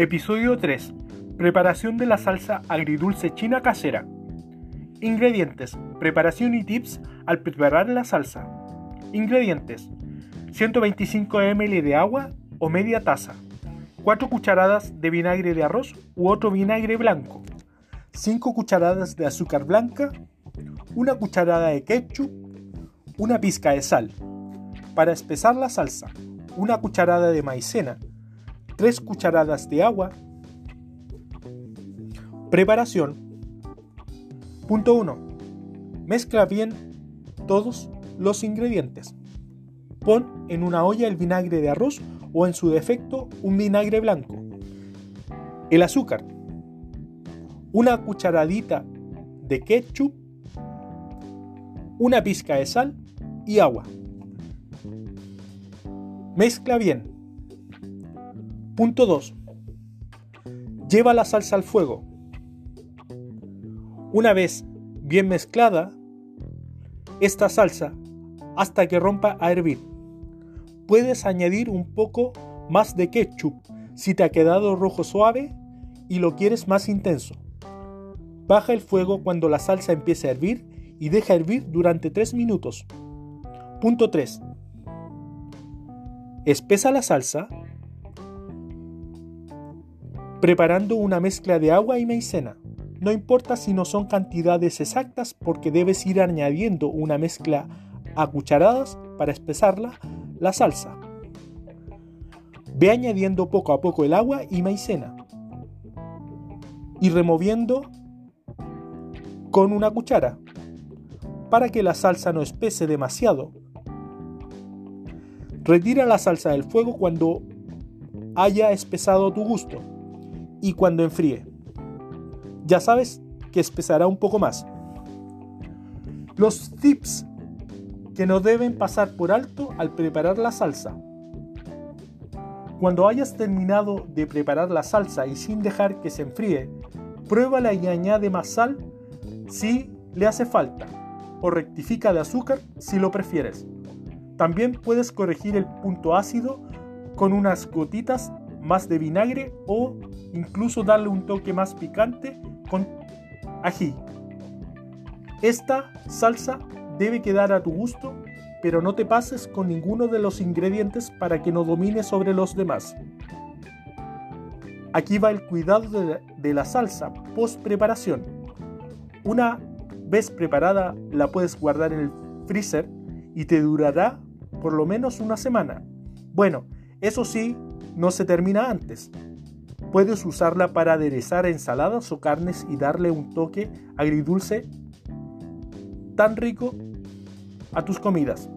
Episodio 3. Preparación de la salsa agridulce china casera. Ingredientes. Preparación y tips al preparar la salsa. Ingredientes. 125 ml de agua o media taza. 4 cucharadas de vinagre de arroz u otro vinagre blanco. 5 cucharadas de azúcar blanca. Una cucharada de ketchup. Una pizca de sal. Para espesar la salsa, una cucharada de maicena 3 cucharadas de agua. Preparación. Punto 1. Mezcla bien todos los ingredientes. Pon en una olla el vinagre de arroz o en su defecto un vinagre blanco. El azúcar. Una cucharadita de ketchup. Una pizca de sal y agua. Mezcla bien. Punto 2. Lleva la salsa al fuego. Una vez bien mezclada, esta salsa hasta que rompa a hervir. Puedes añadir un poco más de ketchup si te ha quedado rojo suave y lo quieres más intenso. Baja el fuego cuando la salsa empiece a hervir y deja hervir durante 3 minutos. Punto 3. Espesa la salsa preparando una mezcla de agua y maicena. No importa si no son cantidades exactas porque debes ir añadiendo una mezcla a cucharadas para espesarla la salsa. Ve añadiendo poco a poco el agua y maicena y removiendo con una cuchara para que la salsa no espese demasiado. Retira la salsa del fuego cuando haya espesado tu gusto y cuando enfríe. Ya sabes que espesará un poco más. Los tips que no deben pasar por alto al preparar la salsa. Cuando hayas terminado de preparar la salsa y sin dejar que se enfríe, pruébala y añade más sal si le hace falta o rectifica de azúcar si lo prefieres. También puedes corregir el punto ácido con unas gotitas más de vinagre o incluso darle un toque más picante con ají. Esta salsa debe quedar a tu gusto, pero no te pases con ninguno de los ingredientes para que no domine sobre los demás. Aquí va el cuidado de la, salsa post preparación. Una vez preparada la puedes guardar en el freezer y te durará por lo menos una semana. Bueno, eso sí, no se termina antes. Puedes usarla para aderezar ensaladas o carnes y darle un toque agridulce tan rico a tus comidas.